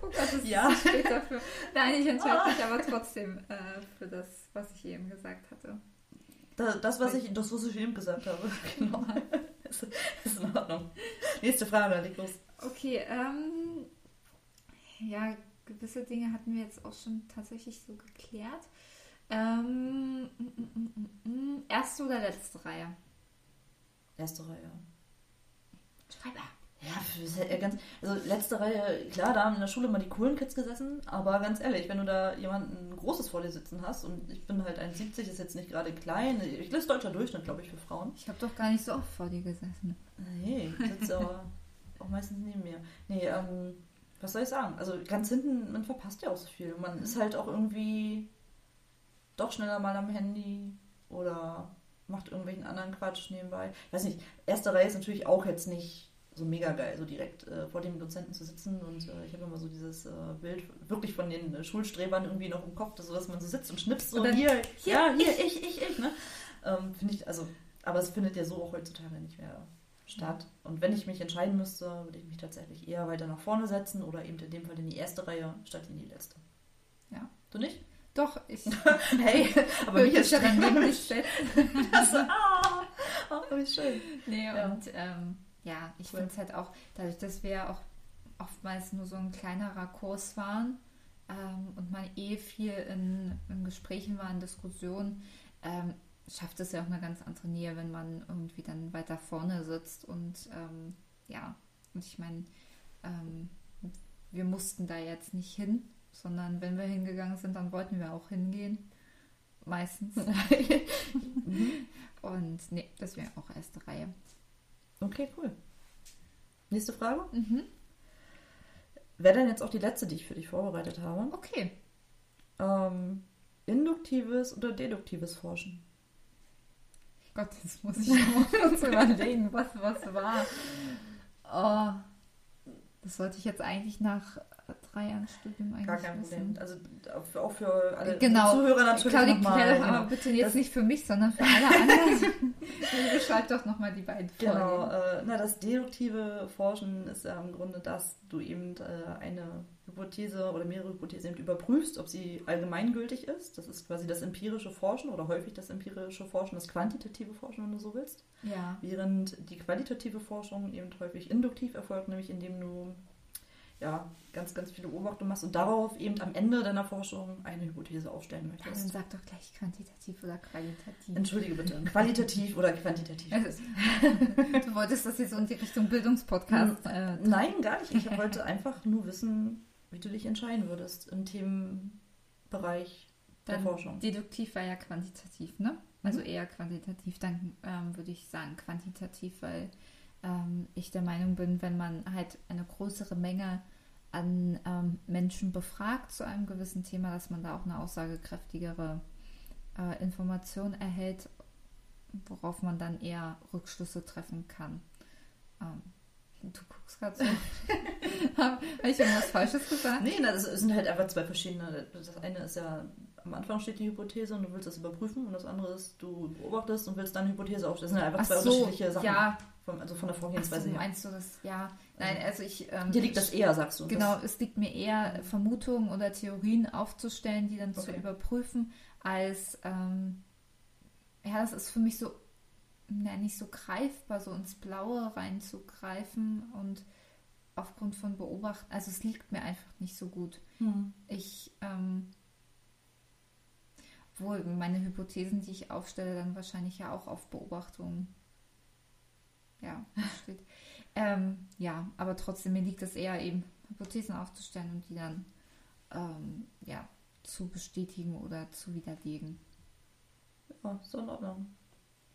Oh Gott, das Ja. steht dafür. Nein, ich entscheide mich aber trotzdem äh, für das, was ich eben gesagt hatte. das, das, was ich, das, was ich eben gesagt habe. Genau. ist, ist in Ordnung. Nächste Frage, leg los. Okay, ähm, ja, gewisse Dinge hatten wir jetzt auch schon tatsächlich so geklärt. Ähm, mm, mm, mm. erste oder letzte Reihe? Erste Reihe. Schreiber. Ja, das ist ja ganz, also letzte Reihe, klar, da haben in der Schule mal die coolen Kids gesessen, aber ganz ehrlich, wenn du da jemanden Großes vor dir sitzen hast und ich bin halt 1,70, ist jetzt nicht gerade klein, ich das ist deutscher Durchschnitt, glaube ich, für Frauen. Ich habe doch gar nicht so oft vor dir gesessen. Nee, ich sitze aber auch meistens neben mir. Nee, ähm, was soll ich sagen? Also ganz hinten, man verpasst ja auch so viel. Man ist halt auch irgendwie doch schneller mal am Handy oder macht irgendwelchen anderen Quatsch nebenbei. Ich weiß nicht, erste Reihe ist natürlich auch jetzt nicht so mega geil, so direkt äh, vor dem Dozenten zu sitzen und äh, ich habe immer so dieses äh, Bild wirklich von den äh, Schulstrebern irgendwie noch im Kopf, dass, so, dass man so sitzt und schnipst so Und dann, hier, hier, ja, hier, ich, ich, ich, ne? Ähm, Finde ich, also, aber es findet ja so auch heutzutage nicht mehr statt. Und wenn ich mich entscheiden müsste, würde ich mich tatsächlich eher weiter nach vorne setzen oder eben in dem Fall in die erste Reihe statt in die letzte. Ja. Du nicht? Doch, ich Hey, aber mich ist daran setzen. Also, ah, oh, wie schön. Nee, Ja. und ähm, ja, ich Cool. finde es halt auch, dadurch, dass wir auch oftmals nur so ein kleinerer Kurs waren ähm, und man eh viel in, in Gesprächen war, in Diskussionen, ähm, schafft es ja auch eine ganz andere Nähe, wenn man irgendwie dann weiter vorne sitzt und ähm, ja, und ich meine, ähm, wir mussten da jetzt nicht hin, sondern wenn wir hingegangen sind, dann wollten wir auch hingehen. Meistens. Und nee, das wäre auch erste Reihe. Okay, cool. Nächste Frage. Mhm. Wäre dann jetzt auch die letzte, die ich für dich vorbereitet habe. Okay. Ähm, induktives oder deduktives Forschen? Gott, jetzt muss ich mal kurz überlegen, was was war. Oh, das sollte ich jetzt eigentlich nach drei Jahren Studium eigentlich Gar kein wissen. Problem. Also auch- für alle Genau. Zuhörer natürlich Claudi, nochmal. genau. aber bitte jetzt Das- nicht für mich, sondern für alle anderen. Beschreib doch nochmal die beiden Genau, Folgen. äh, na, das deduktive Forschen ist ja im Grunde, dass du eben äh, eine Hypothese oder mehrere Hypothesen überprüfst, ob sie allgemeingültig ist. Das ist quasi das empirische Forschen oder häufig das empirische Forschen, das quantitative Forschen, wenn du so willst. Ja. Während die qualitative Forschung eben häufig induktiv erfolgt, nämlich indem du ja, ganz, ganz viele Beobachtungen machst und darauf eben am Ende deiner Forschung eine Hypothese aufstellen Ja, dann möchtest. sag doch gleich quantitativ oder qualitativ. Entschuldige bitte, qualitativ oder quantitativ? Du wolltest das jetzt so in die Richtung Bildungspodcast. Äh, Nein, gar nicht. Ich wollte einfach nur wissen, wie du dich entscheiden würdest im Themenbereich der Dann Forschung. deduktiv war ja quantitativ, ne? Also Mhm. eher quantitativ. Dann ähm, würde ich sagen quantitativ, weil ähm, ich der Meinung bin, wenn man halt eine größere Menge an ähm, Menschen befragt zu einem gewissen Thema, dass man da auch eine aussagekräftigere äh, Information erhält, worauf man dann eher Rückschlüsse treffen kann. Ähm, du guckst gerade so. Habe ich irgendwas Falsches gesagt? Nee, na, das sind halt einfach zwei verschiedene. Das eine ist ja, am Anfang steht die Hypothese und du willst das überprüfen und das andere ist, du beobachtest und willst dann eine Hypothese aufstellen. Das sind einfach zwei unterschiedliche Sachen. ja, Von, also von der Ach Vorgehensweise so, her. meinst du das? Ja, nein, also ich. Ähm, Dir liegt das eher, sagst du. Genau, es liegt mir eher, Vermutungen oder Theorien aufzustellen, die dann zu Okay. überprüfen, als. Ähm, ja, das ist für mich so. Na, nicht so greifbar, so ins Blaue reinzugreifen und aufgrund von Beobachten. Also, es liegt mir einfach nicht so gut. hm. Ich. Ähm, wohl, meine Hypothesen, die ich aufstelle, dann wahrscheinlich ja auch auf Beobachtungen. Ja, steht. ähm, ja, aber trotzdem, mir liegt es eher eben, Hypothesen aufzustellen und die dann ähm, ja, zu bestätigen oder zu widerlegen. Ja, doch in Ordnung.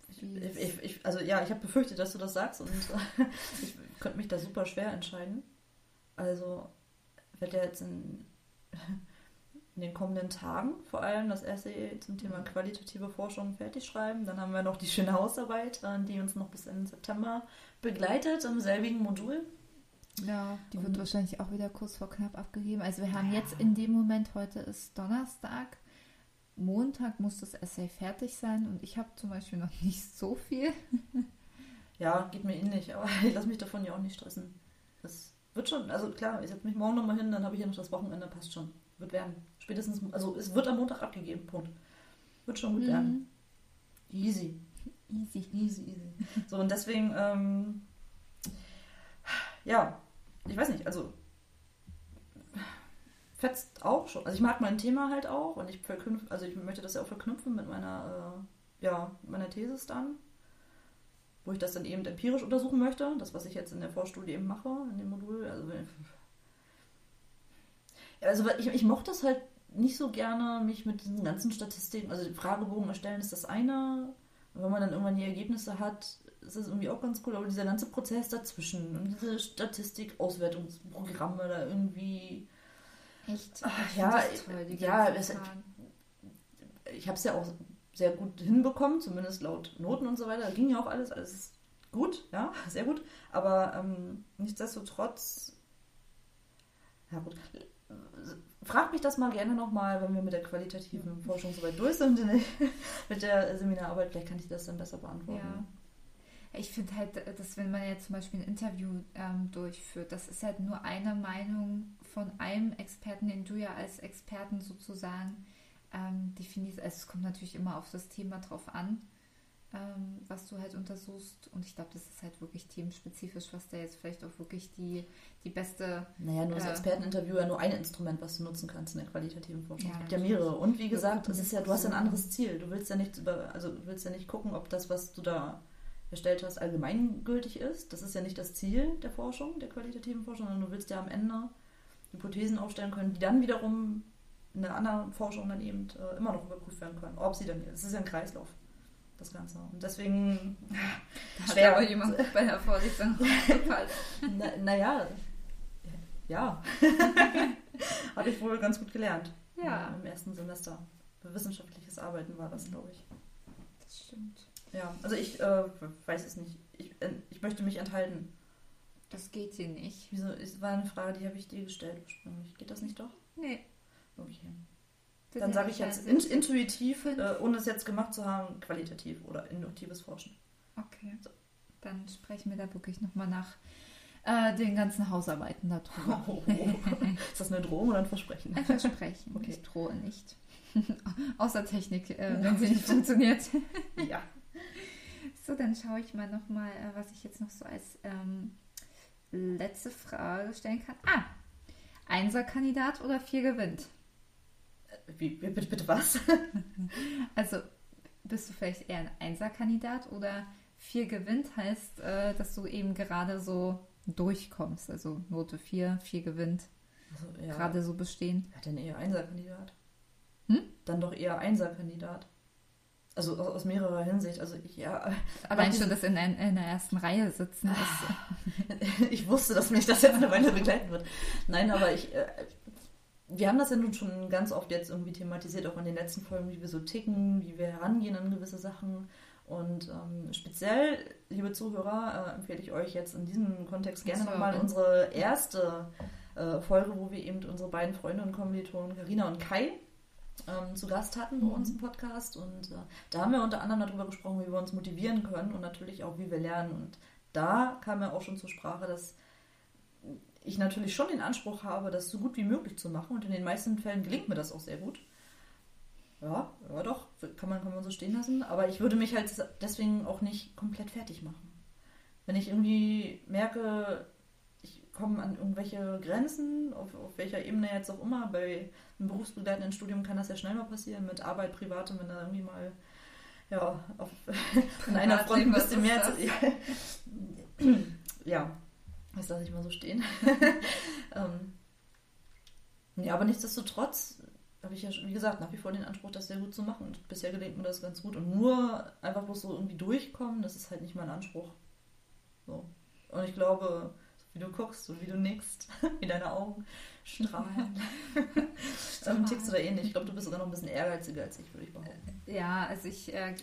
Ich, ich, ich, also ja, ich habe befürchtet, dass du das sagst und ich könnte mich da super schwer entscheiden. Also werde ja jetzt in, in den kommenden Tagen vor allem das Essay zum Thema qualitative Forschung fertig schreiben. Dann haben wir noch die schöne Hausarbeit, äh, die uns noch bis Ende September begleitet im selbigen Modul. Ja, die wird Und- wahrscheinlich auch wieder kurz vor knapp abgegeben. Also wir haben Ja. jetzt in dem Moment, heute ist Donnerstag, Montag muss das Essay fertig sein und ich habe zum Beispiel noch nicht so viel. Ja, geht mir ähnlich, aber ich lasse mich davon ja auch nicht stressen. Das wird schon, also klar, ich setze mich morgen nochmal hin, dann habe ich ja noch das Wochenende, passt schon. Wird werden. Spätestens, also es wird am Montag abgegeben, Punkt. Wird schon gut werden. Easy. Mhm. Easy. Easy, easy. So, und deswegen, ähm, ja, ich weiß nicht, also fetzt auch schon. Also ich mag mein Thema halt auch und ich verknüpfe, also ich möchte das ja auch verknüpfen mit meiner, äh, ja, meiner Thesis dann, wo ich das dann eben empirisch untersuchen möchte, das, was ich jetzt in der Vorstudie eben mache, in dem Modul. Also, also ich, ich mochte es halt nicht so gerne, mich mit diesen ganzen Statistiken, also Fragebogen erstellen ist das eine, und wenn man dann irgendwann die Ergebnisse hat, ist das irgendwie auch ganz cool, aber dieser ganze Prozess dazwischen und diese Statistik-Auswertungsprogramme da irgendwie, Echt? Ach, Ich ja, das toll, die ja, es- ich habe es ja auch sehr gut hinbekommen, zumindest laut Noten und so weiter. Da ging ja auch alles, alles gut, ja, sehr gut. Aber ähm, nichtsdestotrotz, ja gut. Frag mich das mal gerne nochmal, wenn wir mit der qualitativen Forschung soweit durch sind, mit der Seminararbeit. Vielleicht kann ich das dann besser beantworten. Ja. Ich finde halt, dass wenn man jetzt zum Beispiel ein Interview ähm, durchführt, das ist halt nur eine Meinung von einem Experten, den du ja als Experten sozusagen ähm, definierst. Also es kommt natürlich immer auf das Thema drauf an, ähm, was du halt untersuchst. Und ich glaube, das ist halt wirklich themenspezifisch, was da jetzt vielleicht auch wirklich die, die beste Naja, nur das Äh. Experteninterview ja nur ein Instrument, was du nutzen kannst in der qualitativen Forschung. Ja, es gibt ja mehrere. Und wie gesagt, es ist ja, du hast ja ein anderes Ziel. Du willst ja nicht über, also du willst ja nicht gucken, ob das, was du da erstellt hast, allgemeingültig ist. Das ist ja nicht das Ziel der Forschung, der qualitativen Forschung, sondern du willst ja am Ende Hypothesen aufstellen können, die dann wiederum in der anderen Forschung dann eben äh, immer noch überprüft werden können. Ob sie dann, es ist ja ein Kreislauf, das Ganze. Und deswegen, Da hat Schwer. aber jemand bei der Vorlesung rausgefallen. na, naja, ja, habe ich wohl ganz gut gelernt. Ja. Im ersten Semester. Für wissenschaftliches Arbeiten war das, glaube ich. Das stimmt. Ja, also ich äh, weiß es nicht. Ich, äh, ich möchte mich enthalten. Das geht hier nicht. Wieso? Es war eine Frage, die habe ich dir gestellt ursprünglich. Geht das nicht doch? Nee. Okay. Dann sage ich jetzt in, intuitiv, äh, ohne es jetzt gemacht zu haben, qualitativ oder induktives Forschen. Okay. Dann sprechen wir da wirklich nochmal nach äh, den ganzen Hausarbeiten darüber. Oh, Ist das eine Drohung oder ein Versprechen? Ein Versprechen. Okay. Ich drohe nicht. Außer Technik, äh, wenn sie nicht funktioniert. Ja. So, dann schaue ich mal nochmal, äh, was ich jetzt noch so als ähm, letzte Frage stellen kann. Ah, Einser-Kandidat oder vier gewinnt? Wie, bitte, bitte was? Also bist du vielleicht eher ein Einser-Kandidat oder vier gewinnt heißt, äh, dass du eben gerade so durchkommst. Also Note 4, 4 gewinnt. Also, ja. Gerade so bestehen. Ja, dann eher Einser-Kandidat. Hm? Dann doch eher Einser-Kandidat. Also aus, aus mehrerer Hinsicht. Also ich, ja. Allein schon das in, in der ersten Reihe sitzen ist. ich wusste, dass mich das jetzt eine Weile begleiten wird. Nein, aber ich. Äh, wir haben das ja nun schon ganz oft jetzt irgendwie thematisiert, auch in den letzten Folgen, wie wir so ticken, wie wir herangehen an gewisse Sachen. Und ähm, speziell, liebe Zuhörer, äh, empfehle ich euch jetzt in diesem Kontext gerne nochmal unsere erste äh, Folge, wo wir eben unsere beiden Freunde und Kommilitonen Karina und Kai ähm, zu Gast hatten bei uns im Podcast. Und äh, da haben wir unter anderem darüber gesprochen, wie wir uns motivieren können und natürlich auch, wie wir lernen. Und da kam ja auch schon zur Sprache, dass ich natürlich schon den Anspruch habe, das so gut wie möglich zu machen. Und in den meisten Fällen gelingt mir das auch sehr gut. Ja, ja doch, kann man, kann man so stehen lassen. Aber ich würde mich halt deswegen auch nicht komplett fertig machen. Wenn ich irgendwie merke, ich komme an irgendwelche Grenzen, auf, auf welcher Ebene jetzt auch immer, bei einem berufsbegleitenden Studium kann das ja schnell mal passieren, mit Arbeit, Privatem, wenn da irgendwie mal ja, auf, an einer Front ein bisschen mehr zu, ja, das lasse ich mal so stehen. ähm, ja, aber nichtsdestotrotz habe ich ja, wie gesagt, nach wie vor den Anspruch, das sehr gut zu machen. Und bisher gelingt mir das ganz gut. Und nur einfach bloß so irgendwie durchkommen, das ist halt nicht mein Anspruch. So. Und ich glaube, so wie du guckst, so wie du nickst, wie deine Augen strahlen, ähm, tickst du da ähnlich. Ich glaube, du bist sogar noch ein bisschen ehrgeiziger als ich, würde ich behaupten. Ja, also ich äh,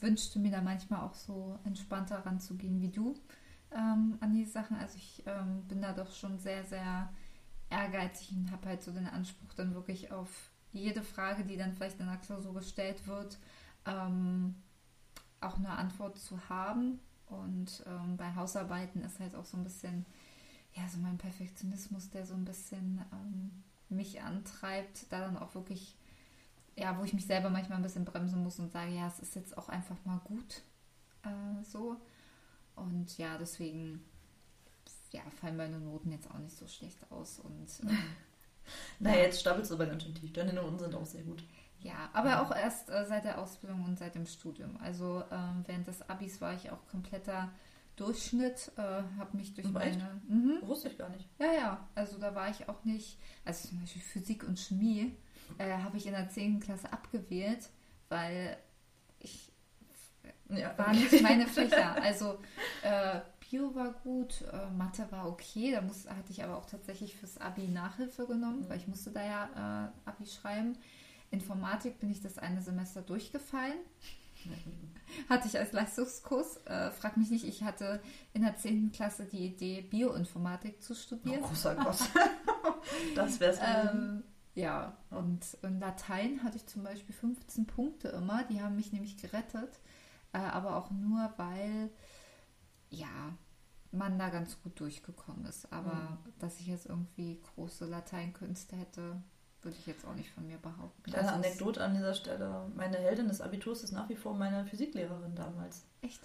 wünschte mir da manchmal auch so entspannter ranzugehen wie du ähm, an die Sachen. Also ich ähm, bin da doch schon sehr, sehr ehrgeizig und habe halt so den Anspruch, dann wirklich auf jede Frage, die dann vielleicht in der Klausur gestellt wird, ähm, auch eine Antwort zu haben. Und ähm, bei Hausarbeiten ist halt auch so ein bisschen, ja, so mein Perfektionismus, der so ein bisschen ähm, mich antreibt, da dann auch wirklich ja, wo ich mich selber manchmal ein bisschen bremsen muss und sage, ja, es ist jetzt auch einfach mal gut äh, so. Und ja, deswegen ja, fallen meine Noten jetzt auch nicht so schlecht aus. Und ähm, Naja, jetzt stapelst du aber ganz schön tief. Deine Noten sind auch sehr gut. ja, aber auch erst äh, seit der Ausbildung und seit dem Studium. Also ähm, während des Abis war ich auch kompletter Durchschnitt, äh, habe mich durch echt? meine... Mhm. Wusste ich gar nicht. Ja, ja, also da war ich auch nicht, also zum Beispiel Physik und Chemie äh, habe ich in der 10. Klasse abgewählt, weil Ja, war nicht meine Fächer. Also äh, Bio war gut, äh, Mathe war okay, da muss, hatte ich aber auch tatsächlich fürs Abi Nachhilfe genommen, weil ich musste da ja äh, Abi schreiben. Informatik bin ich das eine Semester durchgefallen. Hatte ich als Leistungskurs. Äh, frag mich nicht, ich hatte in der 10. Klasse die Idee, Bioinformatik zu Oh, studieren. großer Gott. das wär's. Ähm, ja, und in Latein hatte ich zum Beispiel 15 Punkte immer. Die haben mich nämlich gerettet. Äh, aber auch nur, weil, ja, man da ganz gut durchgekommen ist. Aber Mhm. dass ich jetzt irgendwie große Lateinkünste hätte, würde ich jetzt auch nicht von mir behaupten. Kleine Also Anekdote an dieser Stelle. Meine Heldin des Abiturs ist nach wie vor meine Physiklehrerin damals. Echt?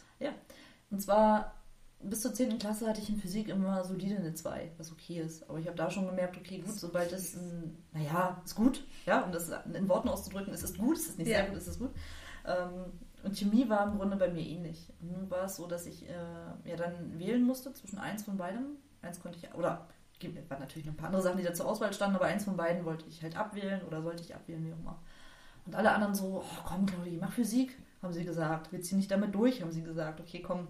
Und zwar bis zur 10. Klasse hatte ich in Physik immer solide eine 2, was okay ist. Aber ich habe da schon gemerkt, okay, gut, sobald es, ein, naja, ist gut, ja, um das in Worten auszudrücken, es ist gut, es ist nicht Ja. sehr gut, es ist gut. Ähm, und Chemie war im Grunde bei mir ähnlich. Nun war es so, dass ich äh, ja dann wählen musste zwischen eins von beidem. Eins konnte ich, oder es waren natürlich noch ein paar andere Sachen, die da zur Auswahl standen, aber eins von beiden wollte ich halt abwählen oder sollte ich abwählen, wie auch immer. Und alle anderen so, oh, komm Claudi, mach Physik, haben sie gesagt. Wir ziehen nicht damit durch, haben sie gesagt. Okay, komm,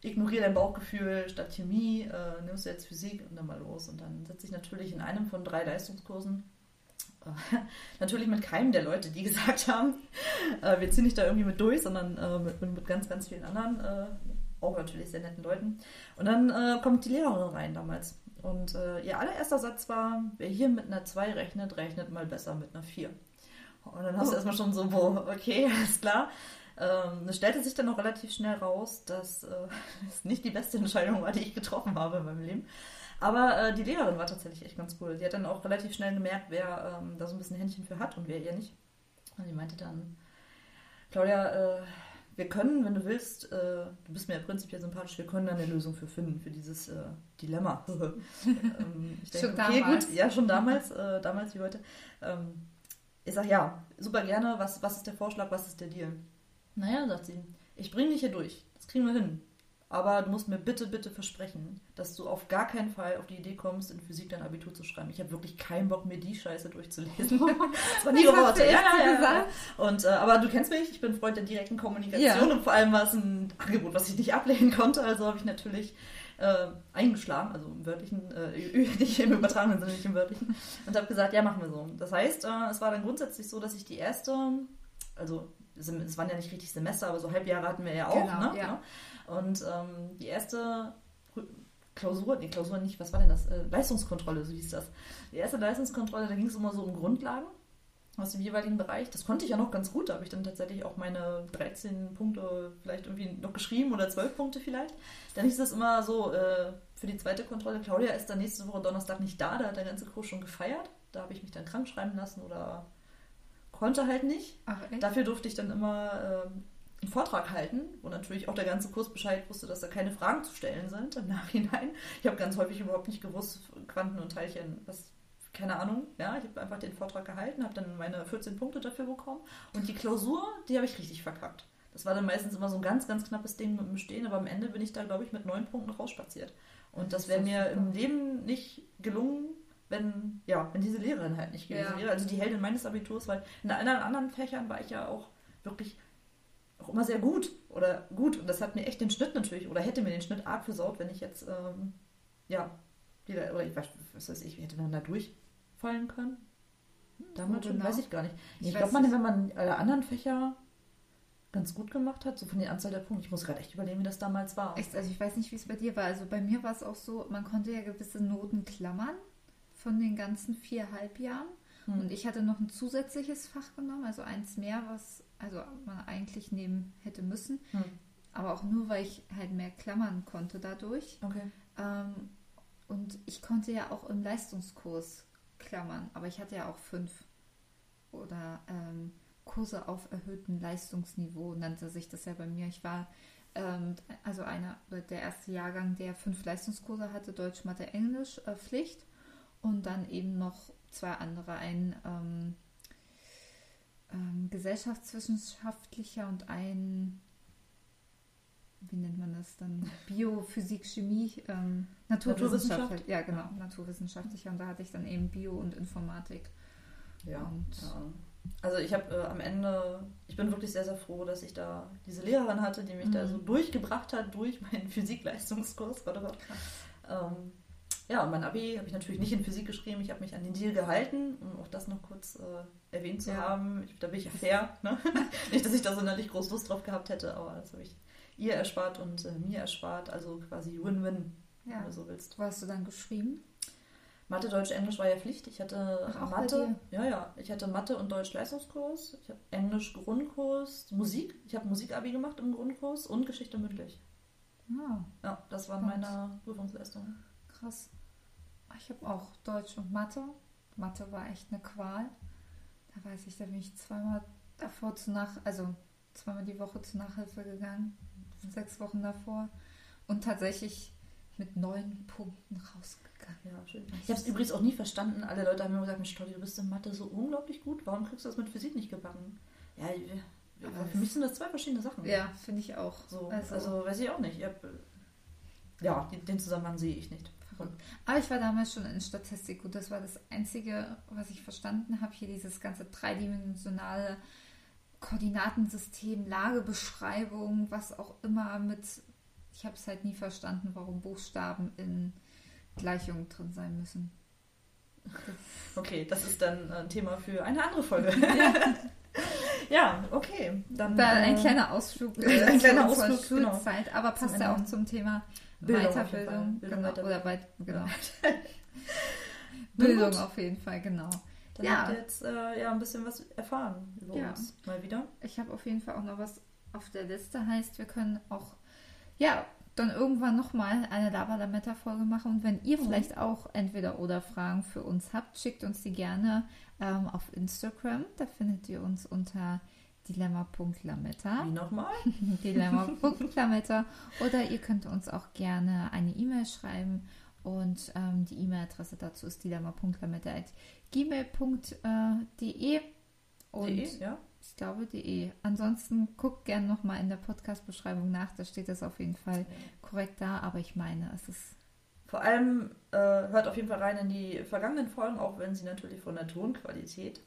ignoriere dein Bauchgefühl, statt Chemie äh, nimmst du jetzt Physik und dann mal los. Und dann sitze ich natürlich in einem von drei Leistungskursen. Natürlich mit keinem der Leute, die gesagt haben, äh, wir ziehen nicht da irgendwie mit durch, sondern äh, mit, mit ganz, ganz vielen anderen, äh, auch natürlich sehr netten Leuten. Und dann äh, kommt die Lehrerin rein damals. Und äh, ihr allererster Satz war, wer hier mit einer 2 rechnet, rechnet mal besser mit einer 4. Und dann hast du erstmal schon so, boah, okay, alles klar. Ähm, es stellte sich dann auch relativ schnell raus, dass äh, es nicht die beste Entscheidung war, die ich getroffen habe in meinem Leben. Aber äh, die Lehrerin war tatsächlich echt ganz cool. Die hat dann auch relativ schnell gemerkt, wer ähm, da so ein bisschen Händchen für hat und wer ihr nicht. Und die meinte dann, Claudia, äh, wir können, wenn du willst, äh, du bist mir ja prinzipiell sympathisch, wir können da eine Lösung für finden, für dieses äh, Dilemma. ähm, ich denke, Schon okay, damals. gut, ja, schon damals, äh, damals wie heute. Ähm, ich sag ja, super gerne, was, was ist der Vorschlag, was ist der Deal? Naja, sagt sie, ich bringe dich hier durch, das kriegen wir hin. Aber du musst mir bitte, bitte versprechen, dass du auf gar keinen Fall auf die Idee kommst, in Physik dein Abitur zu schreiben. Ich habe wirklich keinen Bock, mir die Scheiße durchzulesen. das Das hast Worte. Ja, ja, ja. Und, äh, aber du kennst mich, ich bin Freund der direkten Kommunikation Ja. und vor allem war es ein Angebot, was ich nicht ablehnen konnte. Also habe ich natürlich äh, eingeschlagen, also im wörtlichen, äh, nicht im übertragenen Sinne, nicht im wörtlichen, und habe gesagt, ja, machen wir so. Das heißt, äh, es war dann grundsätzlich so, dass ich die erste, also es waren ja nicht richtig Semester, aber so Halbjahre hatten wir ja auch. Genau, ne? ja. Und ähm, die erste Klausur, die Klausur nicht, was war denn das? Äh, Leistungskontrolle, so hieß das. Die erste Leistungskontrolle, da ging es immer so um Grundlagen aus dem jeweiligen Bereich. Das konnte ich ja noch ganz gut. Da habe ich dann tatsächlich auch meine 13 Punkte vielleicht irgendwie noch geschrieben oder 12 Punkte vielleicht. Dann hieß es immer so, äh, für die zweite Kontrolle, Claudia ist dann nächste Woche Donnerstag nicht da, da hat der ganze Kurs schon gefeiert. Da habe ich mich dann krank schreiben lassen oder konnte halt nicht. Ach? Dafür durfte ich dann immer ähm, einen Vortrag halten, wo natürlich auch der ganze Kurs Bescheid wusste, dass da keine Fragen zu stellen sind im Nachhinein. Ich habe ganz häufig überhaupt nicht gewusst, Quanten und Teilchen, was, keine Ahnung. Ja, ich habe einfach den Vortrag gehalten, habe dann meine 14 Punkte dafür bekommen. Und die Klausur, die habe ich richtig verkackt. Das war dann meistens immer so ein ganz, ganz knappes Ding mit dem Stehen, aber am Ende bin ich da, glaube ich, mit neun Punkten rausspaziert. Und das wäre Das ist mir super. im Leben nicht gelungen, wenn, ja, wenn diese Lehrerin halt nicht gewesen Ja. wäre. Also die Heldin meines Abiturs, weil in allen anderen Fächern war ich ja auch wirklich auch immer sehr gut oder gut. Und das hat mir echt den Schnitt natürlich, oder hätte mir den Schnitt arg versaut, wenn ich jetzt, ähm, ja, wieder, oder ich weiß, was weiß ich, hätte man da durchfallen können? Damals Wo schon, weiß ich gar nicht. Ich Ich, glaube, man, wenn man alle anderen Fächer ganz gut gemacht hat, so von der Anzahl der Punkte, ich muss gerade echt überlegen, wie das damals war. Echt, also ich weiß nicht, wie es bei dir war. Also bei mir war es auch so, man konnte ja gewisse Noten klammern von den ganzen vier Halbjahren. Hm. Und ich hatte noch ein zusätzliches Fach genommen, also eins mehr, was also man eigentlich nehmen hätte müssen. Hm. Aber auch nur, weil ich halt mehr klammern konnte dadurch. Okay. Ähm, und ich konnte ja auch im Leistungskurs klammern, aber ich hatte ja auch fünf oder ähm, Kurse auf erhöhtem Leistungsniveau nannte sich das ja bei mir. Ich war ähm, also einer der erste Jahrgang, der fünf Leistungskurse hatte, Deutsch, Mathe, Englisch, äh, Pflicht und dann eben noch zwei andere, ein ähm, ähm, gesellschaftswissenschaftlicher und ein wie nennt man das dann? Bio, Physik, Chemie, ähm, Naturwissenschaft. Ja, genau, naturwissenschaftlicher. Und da hatte ich dann eben Bio und Informatik. Ja. Und- ja. Also ich habe äh, am Ende, ich bin wirklich sehr, sehr froh, dass ich da diese Lehrerin hatte, die mich da Mhm. so durchgebracht hat durch meinen Physikleistungskurs. Gott, oh Gott. Ähm, ja, und mein Abi habe ich natürlich nicht in Physik geschrieben. Ich habe mich an den Deal gehalten, um auch das noch kurz äh, erwähnt zu Ja. haben. Ich, da bin ich ja fair. Ne? nicht, dass ich da sonderlich groß Lust drauf gehabt hätte, aber das habe ich ihr erspart und äh, mir erspart. Also quasi Win-Win, Ja. wenn du so willst. Wo hast du dann geschrieben? Mathe, Deutsch, Englisch war ja Pflicht. Ich hatte Ach, Mathe, ja, ja. Ich hatte Mathe und Deutsch Leistungskurs. Ich habe Englisch Grundkurs, Musik. Ich habe Musikabi gemacht im Grundkurs und Geschichte mündlich. Ah, Ja, das waren Und? meine Prüfungsleistungen. Krass. Ich habe auch Deutsch und Mathe. Mathe war echt eine Qual. Da weiß ich, da bin ich zweimal davor zu nach, also zweimal die Woche zur Nachhilfe gegangen. Sechs Wochen davor. Und tatsächlich mit neun Punkten rausgegangen. Ja, schön. Ich habe es übrigens auch nie verstanden. Alle Leute haben mir gesagt, Mensch, Tolli, du bist in Mathe so unglaublich gut. Warum kriegst du das mit Physik nicht gebacken? Ja, Aber für mich sind das zwei verschiedene Sachen. Ja, finde ich auch. So, Also- also, weiß ich auch nicht. Ich hab, äh, ja, den Zusammenhang sehe ich nicht. Verrückt. Aber ich war damals schon in Statistik gut. Das war das Einzige, was ich verstanden habe. Hier dieses ganze dreidimensionale Koordinatensystem, Lagebeschreibung, was auch immer mit. Ich habe es halt nie verstanden, warum Buchstaben in Gleichungen drin sein müssen. Okay, das ist dann ein Thema für eine andere Folge. ja, okay. Dann, Da ein äh, kleiner Ausflug, ein kleiner Ausflug, genau. Schulzeit, aber passt ja auch zum Thema Bildung. Weiterbildung. Bildung, genau. Oder weit, genau. Na Bildung gut. auf jeden Fall, genau. Dann Ja. habt ihr jetzt äh, ja ein bisschen was erfahren über Ja. uns. Mal wieder. Ich habe auf jeden Fall auch noch was auf der Liste. Heißt, wir können auch, ja, dann irgendwann nochmal eine Labalametta-Folge machen. Und wenn ihr Mhm. vielleicht auch entweder oder Fragen für uns habt, schickt uns die gerne ähm, auf Instagram. Da findet ihr uns unter dilemma.lametta. Wie nochmal? dilemma.lametta. Oder ihr könnt uns auch gerne eine E-Mail schreiben. Und ähm, die E-Mail-Adresse dazu ist dilemma.lametta.gmail.de. Und De, ja? ich glaube de. Ansonsten guckt gerne nochmal in der Podcast-Beschreibung nach. Da steht es auf jeden Fall korrekt da. Aber ich meine, es ist Vor allem äh, hört auf jeden Fall rein in die vergangenen Folgen, auch wenn sie natürlich von der Tonqualität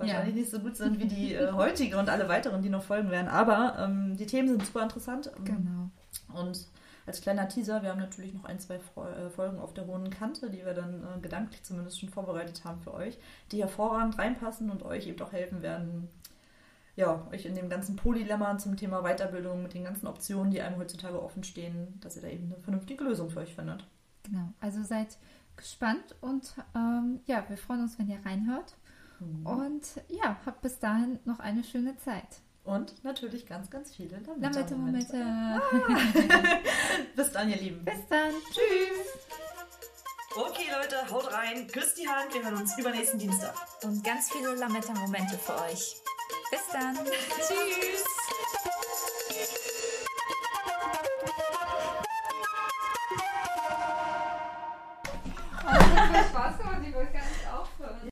wahrscheinlich nicht so gut sind wie die äh, heutige und alle weiteren, die noch folgen werden. Aber ähm, die Themen sind super interessant. Ähm, genau. Und als kleiner Teaser, wir haben natürlich noch ein, zwei äh, Folgen auf der hohen Kante, die wir dann äh, gedanklich zumindest schon vorbereitet haben für euch, die hervorragend reinpassen und euch eben auch helfen werden, ja, euch in dem ganzen Polylemma zum Thema Weiterbildung mit den ganzen Optionen, die einem heutzutage offen stehen, dass ihr da eben eine vernünftige Lösung für euch findet. Genau. Also seid gespannt und ähm, ja, wir freuen uns, wenn ihr reinhört. Und ja, habt bis dahin noch eine schöne Zeit. Und natürlich ganz, ganz viele Lametta Lametta-Momente. Momente. Bis dann, ihr Lieben. Bis dann. Tschüss. Okay, Leute, haut rein, küsst die Hand, wir hören uns übernächsten Dienstag. Und ganz viele Lametta-Momente für euch. Bis dann. Tschüss. Oh, das war Spaß